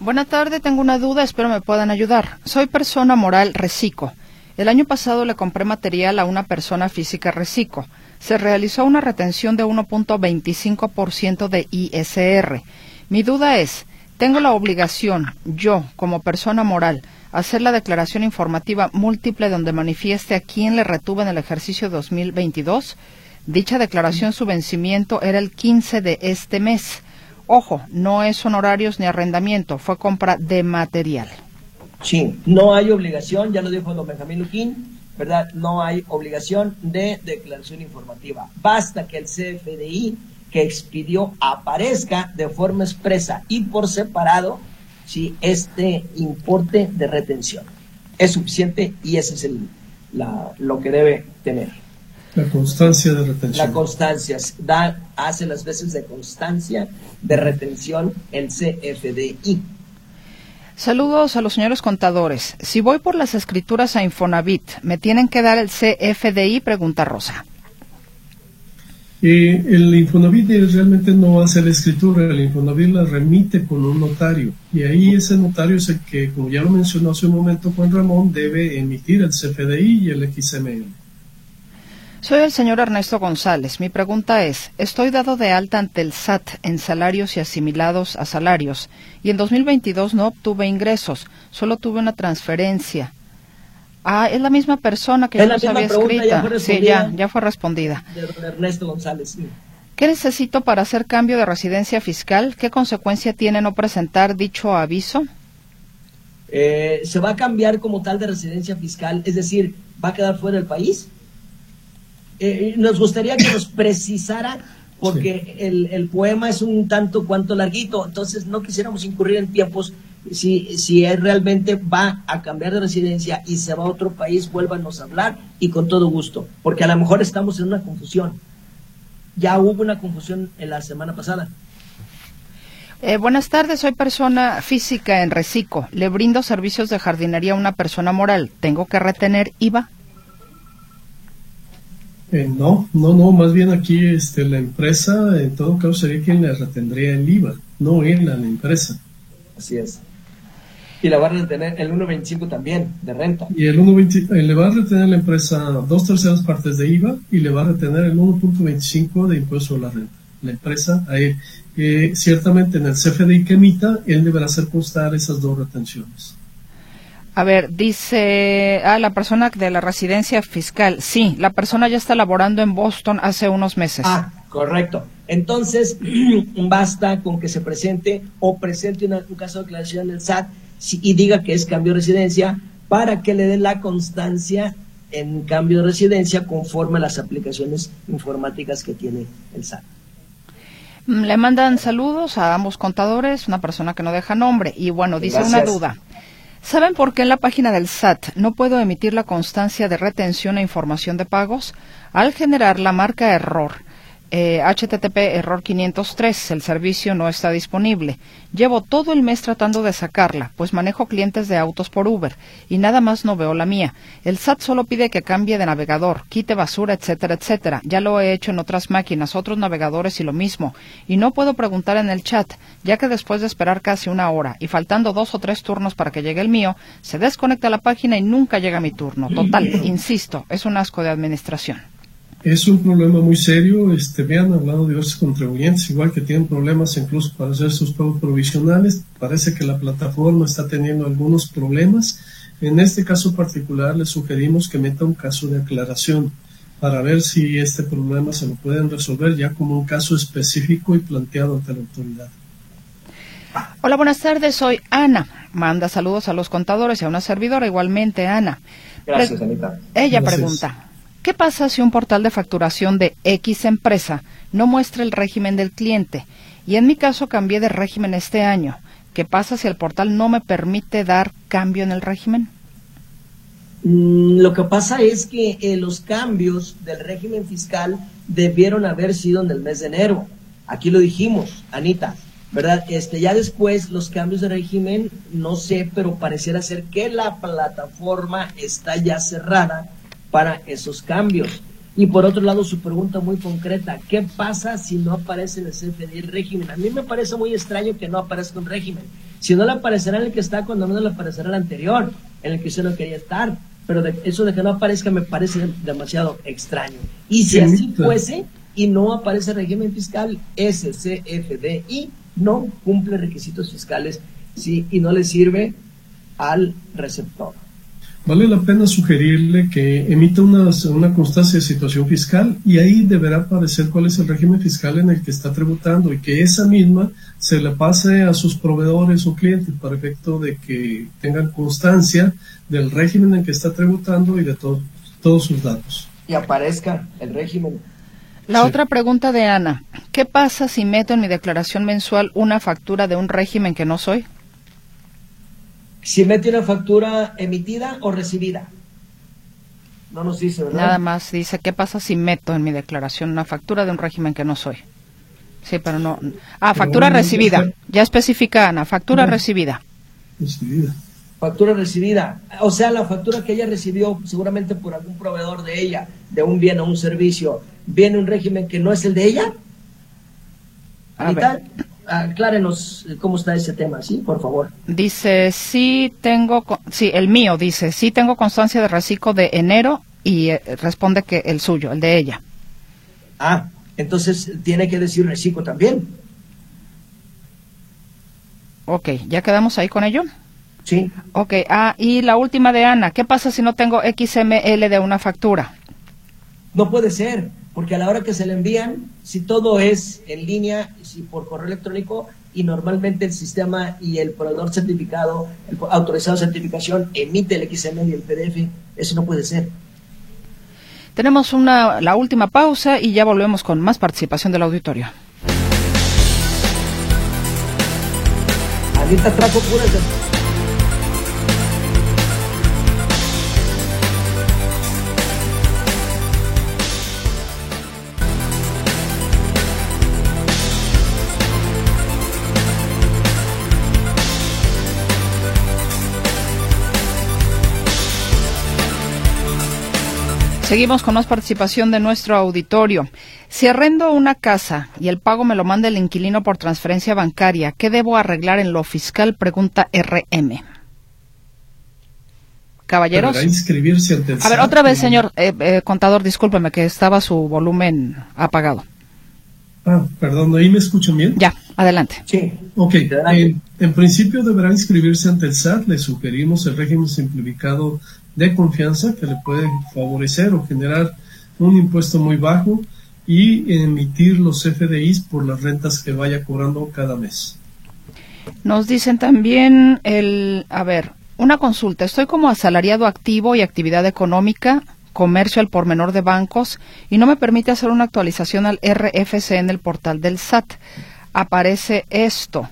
Speaker 2: Buenas tardes, tengo una duda, espero me puedan ayudar. Soy persona moral Recico. El año pasado le compré material a una persona física Recico se realizó una retención de 1.25% de ISR. Mi duda es, ¿tengo la obligación, yo, como persona moral, hacer la declaración informativa múltiple donde manifieste a quién le retuve en el ejercicio 2022? Dicha declaración, su vencimiento era el 15 de este mes. Ojo, no es honorarios ni arrendamiento, fue compra de material.
Speaker 4: Sí, no hay obligación, ya lo dijo don Benjamín Luquín, ¿verdad? No hay obligación de declaración informativa. Basta que el CFDI que expidió aparezca de forma expresa y por separado si este importe de retención es suficiente y ese es el, lo que debe tener.
Speaker 3: La constancia de retención.
Speaker 4: La constancia, da, hace las veces de constancia de retención el CFDI.
Speaker 2: Saludos a los señores contadores. Si voy por las escrituras a Infonavit, ¿me tienen que dar el CFDI? Pregunta Rosa.
Speaker 3: Eh, el Infonavit realmente no hace la escritura, el Infonavit la remite con un notario y ahí ese notario es el que, como ya lo mencionó hace un momento Juan Ramón, debe emitir el CFDI y el XML.
Speaker 2: Soy el señor Ernesto González. Mi pregunta es, estoy dado de alta ante el SAT en salarios y asimilados a salarios y en 2022 no obtuve ingresos, solo tuve una transferencia. Ah, es la misma persona que yo nos había escrito. sí, ya, ya fue respondida.
Speaker 4: Ernesto González,
Speaker 2: ¿Qué necesito para hacer cambio de residencia fiscal? ¿Qué consecuencia tiene no presentar dicho aviso?
Speaker 4: Eh, se va a cambiar como tal de residencia fiscal, es decir, va a quedar fuera del país. Eh, nos gustaría que nos precisara, porque el, poema es un tanto cuanto larguito, entonces no quisiéramos incurrir en tiempos. Si, si él realmente va a cambiar de residencia y se va a otro país, vuélvanos a hablar y con todo gusto, porque a lo mejor estamos en una confusión. Ya hubo una confusión en la semana pasada.
Speaker 2: Eh, buenas tardes, soy persona física en Recico. Le brindo servicios de jardinería a una persona moral. ¿Tengo que retener IVA?
Speaker 3: Eh, no, no, no, más bien aquí este, la empresa, en todo caso, sería quien le retendría el IVA, no él a la empresa.
Speaker 4: Así es. Y le va a retener el 1.25 también de renta.
Speaker 3: Y el 1.25, eh, le va a retener la empresa dos terceras partes de IVA y le va a retener el 1.25 de impuesto a la renta. La empresa, ahí, eh, ciertamente en el CFDI que emita, él deberá hacer constar esas dos retenciones.
Speaker 2: A ver, dice, ah, la persona de la residencia fiscal. Sí, la persona ya está laborando en Boston hace unos meses.
Speaker 4: Ah, correcto. Entonces, basta con que se presente o presente un caso de declaración del SAT y diga que es cambio de residencia para que le den la constancia en cambio de residencia conforme a las aplicaciones informáticas que tiene el SAT.
Speaker 2: Mm, le mandan saludos a ambos contadores, una persona que no deja nombre. Y bueno, dice una duda. ¿Saben por qué en la página del SAT no puedo emitir la constancia de retención e información de pagos? Al generar la marca error, HTTP eh, error 503, el servicio no está disponible. Llevo todo el mes tratando de sacarla, pues manejo clientes de autos por Uber y nada más no veo la mía. El SAT solo pide que cambie de navegador, quite basura, etcétera, etcétera. Ya lo he hecho en otras máquinas, otros navegadores y lo mismo. Y no puedo preguntar en el chat, ya que después de esperar casi una hora y faltando dos o tres turnos para que llegue el mío, se desconecta la página y nunca llega mi turno. Total, insisto, es un asco de administración.
Speaker 3: Es un problema muy serio. Este, me han hablado diversos contribuyentes, igual que tienen problemas incluso para hacer sus pagos provisionales. Parece que la plataforma está teniendo algunos problemas. En este caso particular, le sugerimos que meta un caso de aclaración para ver si este problema se lo pueden resolver ya como un caso específico y planteado ante la autoridad.
Speaker 2: Hola, buenas tardes. Soy Ana. Manda saludos a los contadores y a una servidora, igualmente Ana.
Speaker 4: Gracias, Anita.
Speaker 2: Ella pregunta, ¿qué pasa si un portal de facturación de X empresa no muestra el régimen del cliente? Y en mi caso cambié de régimen este año. ¿Qué pasa si el portal no me permite dar cambio en el régimen?
Speaker 4: Mm, lo que pasa es que eh, los cambios del régimen fiscal debieron haber sido en el mes de enero. Aquí lo dijimos, Anita, ¿verdad? Este, ya después los cambios de régimen, no sé, pero pareciera ser que la plataforma está ya cerrada para esos cambios. Y por otro lado, su pregunta muy concreta, ¿qué pasa si no aparece en el CFDI el régimen? A mí me parece muy extraño que no aparezca un régimen. Si no le aparecerá en el que está, cuando menos le aparecerá el anterior, en el que usted no quería estar. Pero eso de que no aparezca me parece demasiado extraño. Y si así fuese y no aparece el régimen fiscal, ese CFDI no cumple requisitos fiscales sí, y no le sirve al receptor.
Speaker 3: Vale la pena sugerirle que emita una, una constancia de situación fiscal y ahí deberá aparecer cuál es el régimen fiscal en el que está tributando y que esa misma se le pase a sus proveedores o clientes para efecto de que tengan constancia del régimen en que está tributando y de todos sus datos.
Speaker 4: Y aparezca el régimen
Speaker 2: la otra pregunta de Ana, ¿qué pasa si meto en mi declaración mensual una factura de un régimen que no soy?
Speaker 4: Si mete una factura emitida o recibida. No nos dice, ¿verdad?
Speaker 2: Nada más dice, ¿qué pasa si meto en mi declaración una factura de un régimen que no soy? Sí, pero no. Ah, factura recibida. Ya especifica Ana, factura recibida.
Speaker 3: Recibida.
Speaker 4: Factura recibida. O sea, la factura que ella recibió seguramente por algún proveedor de ella, de un bien o un servicio, viene un régimen que no es el de ella. Anita, aclárenos cómo está ese tema, ¿sí? Por favor.
Speaker 2: Dice, sí tengo, sí, el mío dice, sí tengo constancia de reciclo de enero y eh, responde que el suyo, el de ella.
Speaker 4: Ah, entonces tiene que decir reciclo también.
Speaker 2: Ok, ¿ya quedamos ahí con ello?
Speaker 4: Sí.
Speaker 2: Ok, ah, y la última de Ana, ¿qué pasa si no tengo XML de una factura?
Speaker 4: No puede ser porque a la hora que se le envían, si todo es en línea, si por correo electrónico, y normalmente el sistema y el proveedor certificado, el autorizado de certificación, emite el XML y el PDF, eso no puede ser.
Speaker 2: Tenemos una, la última pausa y ya volvemos con más participación del auditorio.
Speaker 4: Ahorita trajo puras
Speaker 2: Seguimos con más participación de nuestro auditorio. Si arrendo una casa y el pago me lo manda el inquilino por transferencia bancaria, ¿qué debo arreglar en lo fiscal? Pregunta RM. Caballeros. a ver, otra vez, señor eh, eh, contador, discúlpeme que estaba su volumen apagado.
Speaker 3: Ah, perdón, ¿ahí me escuchan bien?
Speaker 2: Ya, adelante.
Speaker 4: Sí.
Speaker 3: Ok, en, en, principio deberá inscribirse ante el SAT. Le sugerimos el régimen simplificado de confianza que le puede favorecer o generar un impuesto muy bajo y emitir los FDIs por las rentas que vaya cobrando cada mes.
Speaker 2: Nos dicen también el, a ver, una consulta. Estoy como asalariado activo y actividad económica, comercio al por menor de bancos y no me permite hacer una actualización al RFC en el portal del SAT. Aparece esto.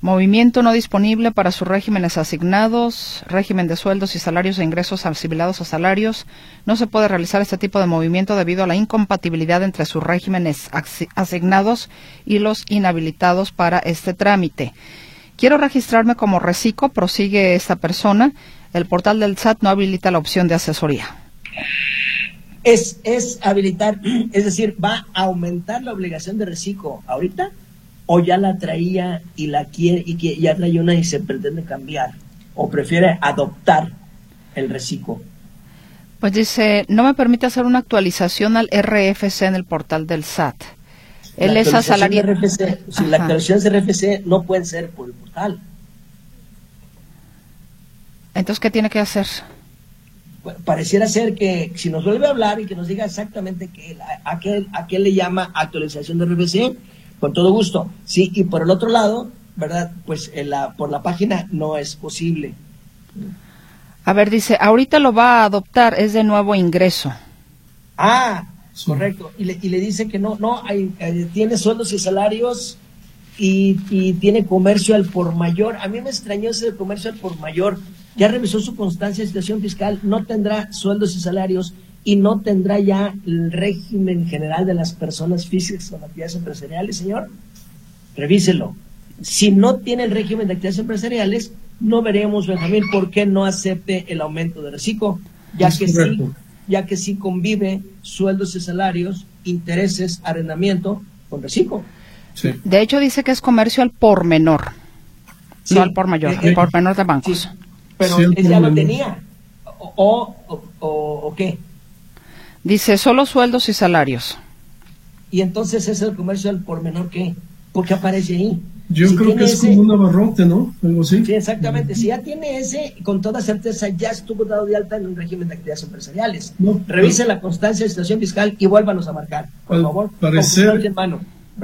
Speaker 2: Movimiento no disponible para sus regímenes asignados, régimen de sueldos y salarios e ingresos asimilados a salarios. No se puede realizar este tipo de movimiento debido a la incompatibilidad entre sus regímenes asignados y los inhabilitados para este trámite. Quiero registrarme como reciclo, prosigue esta persona. El portal del SAT no habilita la opción de asesoría.
Speaker 4: Es, es habilitar, es decir, va a aumentar la obligación de reciclo ahorita o ya la traía y la quiere y que ya trae una y se pretende cambiar o prefiere adoptar el reciclo.
Speaker 2: Pues dice, no me permite hacer una actualización al RFC en el portal del SAT.
Speaker 4: Él es asalariado. Si la actualización de RFC no puede ser por el portal.
Speaker 2: Entonces, ¿qué tiene que hacer?
Speaker 4: pareciera ser que si nos vuelve a hablar y que nos diga exactamente qué, a, qué, a qué le llama actualización de RFC, con todo gusto. Sí, y por el otro lado, ¿verdad? Pues en la, por la página no es posible.
Speaker 2: A ver, dice, ahorita lo va a adoptar, es de nuevo ingreso.
Speaker 4: Ah, correcto. Y le, y le dice que no, no, hay, eh, tiene sueldos y salarios y, y, tiene comercio al por mayor. A mí me extrañó ese comercio al por mayor. Ya revisó su constancia de situación fiscal, no tendrá sueldos y salarios y no tendrá ya el régimen general de las personas físicas con actividades empresariales, señor. Revíselo. Si no tiene el régimen de actividades empresariales, no veremos, Benjamín, por qué no acepte el aumento de reciclo, ya que sí, ya que sí convive sueldos y salarios, intereses, arrendamiento con reciclo.
Speaker 2: Sí. De hecho, dice que es comercio al por menor, sí. no al por mayor, eh, al por menor de bancos.
Speaker 4: Sí. Pero él ya lo tenía. O, o, o, ¿O qué?
Speaker 2: Dice solo sueldos y salarios.
Speaker 4: Y entonces es el comercio al por menor qué? Porque aparece ahí.
Speaker 3: Yo si creo que es ese, como un abarrote, ¿no? Algo así.
Speaker 4: Sí, exactamente. Si ya tiene ese, con toda certeza ya estuvo dado de alta en un régimen de actividades empresariales. No, Revise no. la constancia de situación fiscal y vuélvanos a marcar, por
Speaker 3: al
Speaker 4: favor.
Speaker 3: Parecer,
Speaker 4: en mano,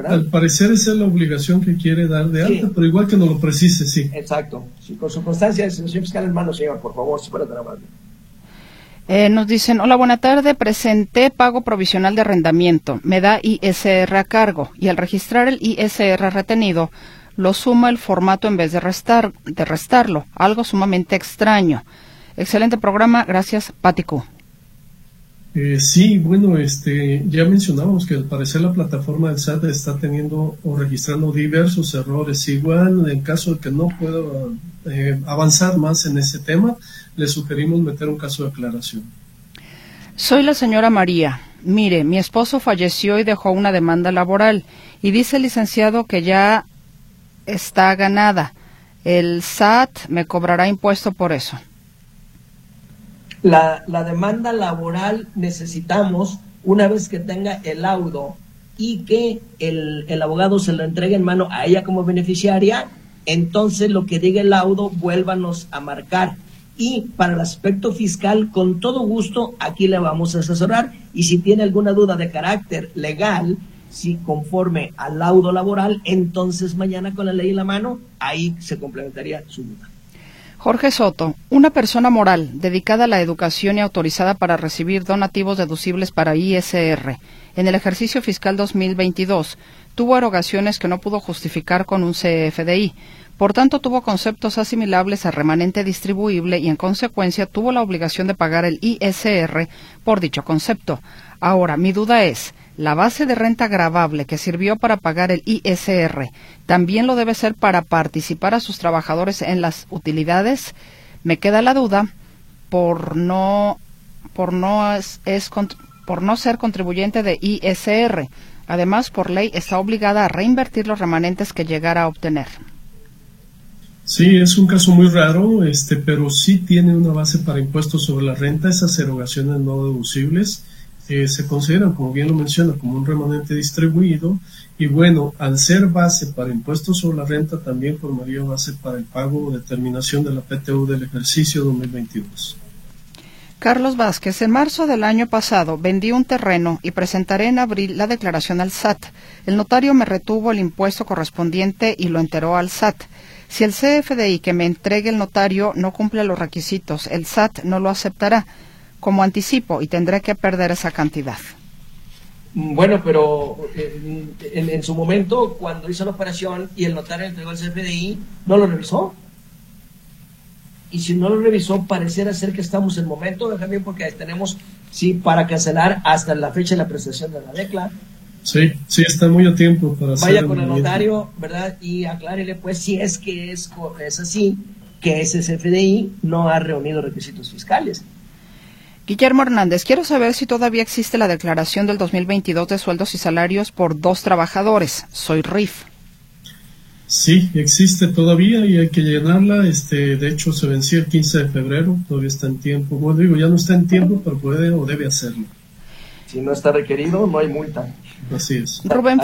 Speaker 3: al parecer esa es la obligación que quiere dar de alta, sí. pero igual que no lo precise, sí.
Speaker 4: Exacto. Sí, con su constancia de situación fiscal en mano, señor, por favor, si fuera tan amable.
Speaker 2: Eh, nos dicen, hola, buena tarde, presenté pago provisional de arrendamiento, me da ISR a cargo y al registrar el ISR retenido, lo suma el formato en vez de, restar, de restarlo, algo sumamente extraño. Excelente programa, gracias, Paticu.
Speaker 3: Eh, sí, bueno, este, ya mencionábamos que al parecer la plataforma del SAT está teniendo o registrando diversos errores. Igual, en caso de que no pueda eh, avanzar más en ese tema, le sugerimos meter un caso de aclaración.
Speaker 2: Soy la señora María. Mire, mi esposo falleció y dejó una demanda laboral y dice el licenciado que ya está ganada. El SAT me cobrará impuesto por eso.
Speaker 4: La, la, demanda laboral necesitamos, una vez que tenga el laudo y que el, el abogado se lo entregue en mano a ella como beneficiaria, entonces lo que diga el laudo, vuélvanos a marcar y para el aspecto fiscal, con todo gusto, aquí le vamos a asesorar. Y si tiene alguna duda de carácter legal, si conforme al laudo laboral, entonces mañana con la ley en la mano, ahí se complementaría su duda.
Speaker 2: Jorge Soto, una persona moral dedicada a la educación y autorizada para recibir donativos deducibles para ISR, en el ejercicio fiscal 2022, tuvo erogaciones que no pudo justificar con un CFDI. Por tanto, tuvo conceptos asimilables a remanente distribuible y, en consecuencia, tuvo la obligación de pagar el ISR por dicho concepto. Ahora, mi duda es, ¿la base de renta gravable que sirvió para pagar el ISR también lo debe ser para participar a sus trabajadores en las utilidades? Me queda la duda por no, por no, es, por no ser contribuyente de ISR. Además, por ley está obligada a reinvertir los remanentes que llegara a obtener.
Speaker 3: Sí, es un caso muy raro, este, pero sí tiene una base para impuestos sobre la renta. Esas erogaciones no deducibles eh, se consideran, como bien lo menciona, como un remanente distribuido. Y bueno, al ser base para impuestos sobre la renta, también formaría base para el pago o determinación de la PTU del ejercicio 2022.
Speaker 2: Carlos Vázquez, en marzo del año pasado vendí un terreno y presentaré en abril la declaración al SAT. El notario me retuvo el impuesto correspondiente y lo enteró al SAT. Si el CFDI que me entregue el notario no cumple los requisitos, el SAT no lo aceptará como anticipo y tendré que perder esa cantidad.
Speaker 4: Bueno, pero en, en, su momento, cuando hizo la operación y el notario entregó el CFDI, ¿no lo revisó? Y si no lo revisó, pareciera ser que estamos en momento, también porque tenemos, sí, para cancelar hasta la fecha de la presentación de la decla.
Speaker 3: Sí, sí, está muy a tiempo para
Speaker 4: Vaya con el notario, ¿verdad? Y aclárele, pues, si es que es, es así, que ese CFDI no ha reunido requisitos fiscales.
Speaker 2: Guillermo Hernández, quiero saber si todavía existe la declaración del 2022 de sueldos y salarios por dos trabajadores. Soy RIF.
Speaker 3: Sí, existe todavía y hay que llenarla. Este, de hecho, se venció el 15 de febrero, todavía está en tiempo. Bueno, digo, ya no está en tiempo, pero puede o debe hacerlo.
Speaker 4: Si no está requerido, no hay multa.
Speaker 3: Así es.
Speaker 2: Rubén,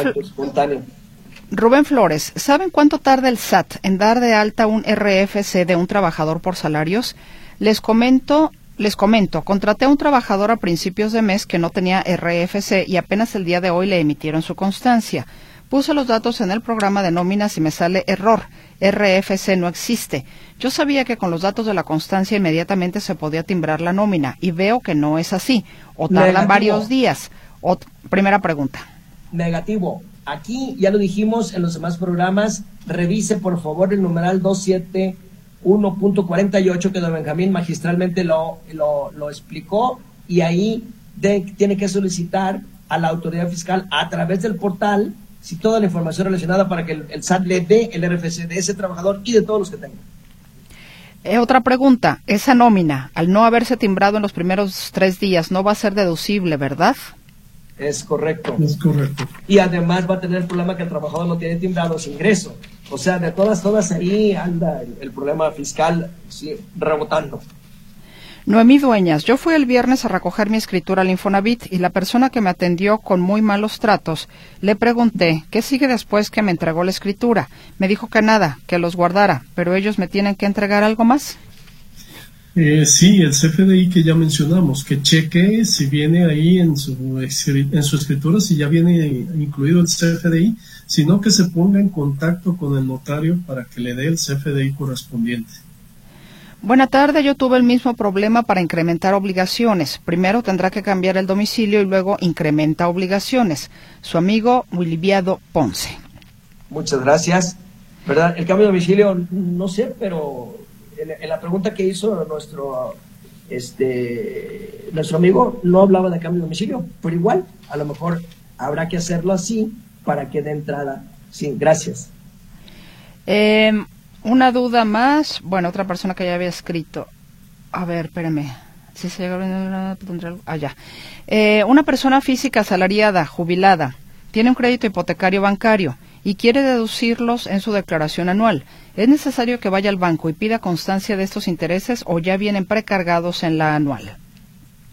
Speaker 2: Rubén Flores, ¿saben cuánto tarda el SAT en dar de alta un RFC de un trabajador por salarios? Les comento, les comento, contraté a un trabajador a principios de mes que no tenía RFC y apenas el día de hoy le emitieron su constancia. Puse los datos en el programa de nóminas y me sale error. RFC no existe. Yo sabía que con los datos de la constancia inmediatamente se podía timbrar la nómina y veo que no es así. O tardan varios días. Primera pregunta.
Speaker 4: Negativo. Aquí ya lo dijimos en los demás programas. Revise por favor el numeral 271.48 que don Benjamín magistralmente lo, lo, explicó y ahí tiene que solicitar a la autoridad fiscal a través del portal si toda la información relacionada para que el, SAT le dé el RFC de ese trabajador y de todos los que tengan.
Speaker 2: Eh, otra pregunta, esa nómina, al no haberse timbrado en los primeros tres días, no va a ser deducible, ¿verdad?
Speaker 4: Es correcto.
Speaker 3: Es correcto.
Speaker 4: Y además va a tener el problema que el trabajador no tiene timbrado su ingreso. O sea, de todas, todas ahí anda el, problema fiscal sí, rebotando.
Speaker 2: Noemí Dueñas, yo fui el viernes a recoger mi escritura al Infonavit y la persona que me atendió con muy malos tratos le pregunté qué sigue después que me entregó la escritura. Me dijo que nada, que los guardara, pero ellos me tienen que entregar algo más.
Speaker 3: Eh, sí, el CFDI que ya mencionamos, que cheque si viene ahí en su, en su escritura, si ya viene incluido el CFDI, sino que se ponga en contacto con el notario para que le dé el CFDI correspondiente.
Speaker 2: Buena tarde, yo tuve el mismo problema para incrementar obligaciones. Primero tendrá que cambiar el domicilio y luego incrementa obligaciones. Su amigo Williviado Ponce.
Speaker 4: Muchas gracias. ¿Verdad? El cambio de domicilio, no sé, pero en, la pregunta que hizo nuestro, este, nuestro amigo, no hablaba de cambio de domicilio, pero igual, a lo mejor habrá que hacerlo así para que dé entrada. Sí, gracias.
Speaker 2: Eh, una duda más. Bueno, otra persona que ya había escrito. A ver, espérame. Si se llega ah, ya. Eh, una persona física asalariada, jubilada, tiene un crédito hipotecario bancario y quiere deducirlos en su declaración anual. ¿Es necesario que vaya al banco y pida constancia de estos intereses o ya vienen precargados en la anual?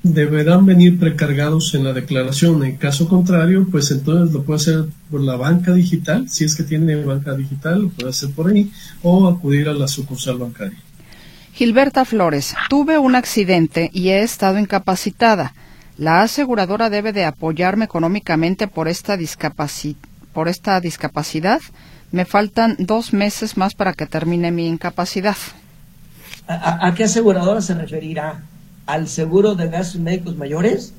Speaker 3: deberán venir precargados en la declaración. En caso contrario, pues entonces lo puede hacer por la banca digital, si es que tiene banca digital, lo puede hacer por ahí, o acudir a la sucursal bancaria.
Speaker 2: Gilberta Flores, tuve un accidente y he estado incapacitada. La aseguradora debe de apoyarme económicamente por esta, por esta discapacidad. Me faltan dos meses más para que termine mi incapacidad.
Speaker 4: a qué aseguradora se referirá? al seguro de gastos médicos mayores?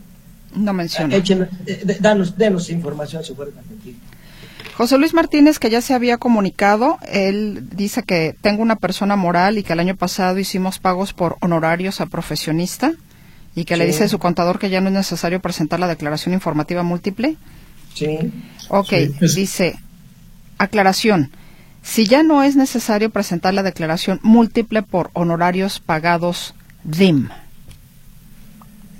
Speaker 2: No menciona.
Speaker 4: Echen, eh, danos, denos información si fuera
Speaker 2: José Luis Martínez, que ya se había comunicado, él dice que tengo una persona moral y que el año pasado hicimos pagos por honorarios a profesionista y que le dice a su contador que ya no es necesario presentar la declaración informativa múltiple.
Speaker 4: Sí.
Speaker 2: Ok, dice, aclaración, si ya no es necesario presentar la declaración múltiple por honorarios pagados DIM.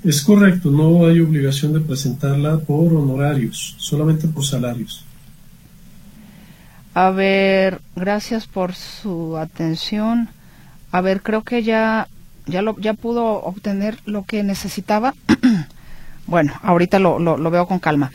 Speaker 3: Es correcto, no hay obligación de presentarla por honorarios, solamente por salarios.
Speaker 2: A ver, gracias por su atención. A ver, creo que ya ya lo ya pudo obtener lo que necesitaba. bueno, ahorita lo, lo, veo con calma.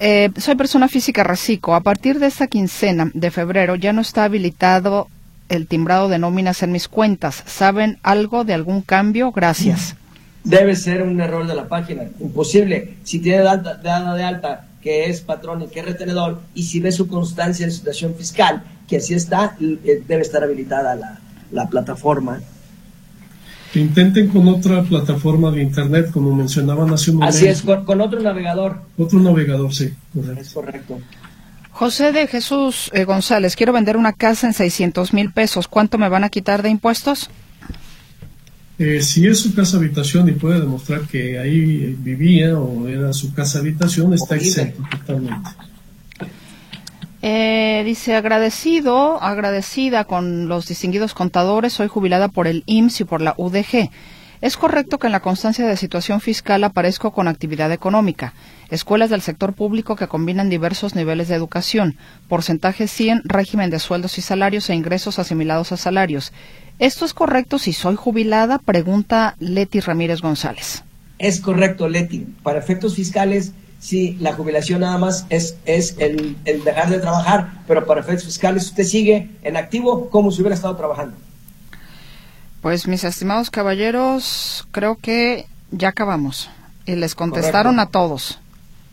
Speaker 2: Eh, soy persona física reciclo. A partir de esta quincena de febrero ya no está habilitado el timbrado de nóminas en mis cuentas. ¿Saben algo de algún cambio? Gracias
Speaker 4: debe ser un error de la página. Imposible. Si tiene data, de alta que es patrón y que es retenedor, y si ve su constancia de situación fiscal, que así está, eh, debe estar habilitada la, la plataforma.
Speaker 3: Intenten con otra plataforma de internet, como mencionaban hace un momento.
Speaker 4: Así es, con, otro navegador.
Speaker 3: Otro navegador, sí.
Speaker 4: Correcto. Es correcto.
Speaker 2: José de Jesús eh, González, quiero vender una casa en 600 mil pesos. ¿Cuánto me van a quitar de impuestos?
Speaker 3: Eh, si es su casa habitación y puede demostrar que ahí vivía o era su casa habitación, está exento totalmente.
Speaker 2: Eh, dice agradecido, agradecida con los distinguidos contadores, soy jubilada por el IMSS y por la UDG. Es correcto que en la constancia de situación fiscal aparezco con actividad económica, escuelas del sector público que combinan diversos niveles de educación, porcentaje 100, régimen de sueldos y salarios e ingresos asimilados a salarios. ¿Esto es correcto si soy jubilada? Pregunta Leti Ramírez González.
Speaker 4: Es correcto, Leti. Para efectos fiscales, sí, la jubilación nada más es, es el, el dejar de trabajar, pero para efectos fiscales usted sigue en activo como si hubiera estado trabajando.
Speaker 2: Pues mis estimados caballeros, creo que ya acabamos. Y les contestaron a todos.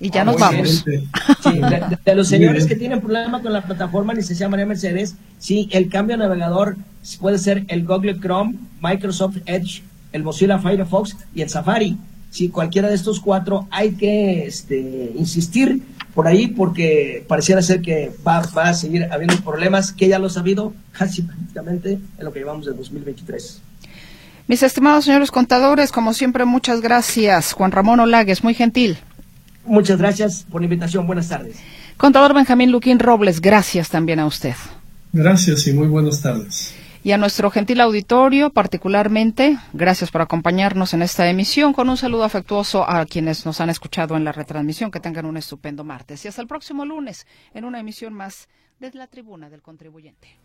Speaker 2: Y ya nos vamos.
Speaker 4: de, los señores que tienen problema con la plataforma, licenciada María Mercedes, sí, el cambio de navegador puede ser el Google Chrome, Microsoft Edge, el Mozilla Firefox y el Safari. Si cualquiera de estos cuatro hay que este, insistir por ahí porque pareciera ser que va, a seguir habiendo problemas que ya lo ha habido casi prácticamente en lo que llevamos de 2023.
Speaker 2: Mis estimados señores contadores, como siempre, muchas gracias. Juan Ramón Olagues, muy gentil.
Speaker 4: Muchas gracias por la invitación. Buenas tardes.
Speaker 2: Contador Benjamín Luquín Robles, gracias también a usted.
Speaker 3: Gracias y muy buenas tardes.
Speaker 2: Y a nuestro gentil auditorio, particularmente, gracias por acompañarnos en esta emisión. Con un saludo afectuoso a quienes nos han escuchado en la retransmisión. Que tengan un estupendo martes. Y hasta el próximo lunes en una emisión más desde la tribuna del contribuyente.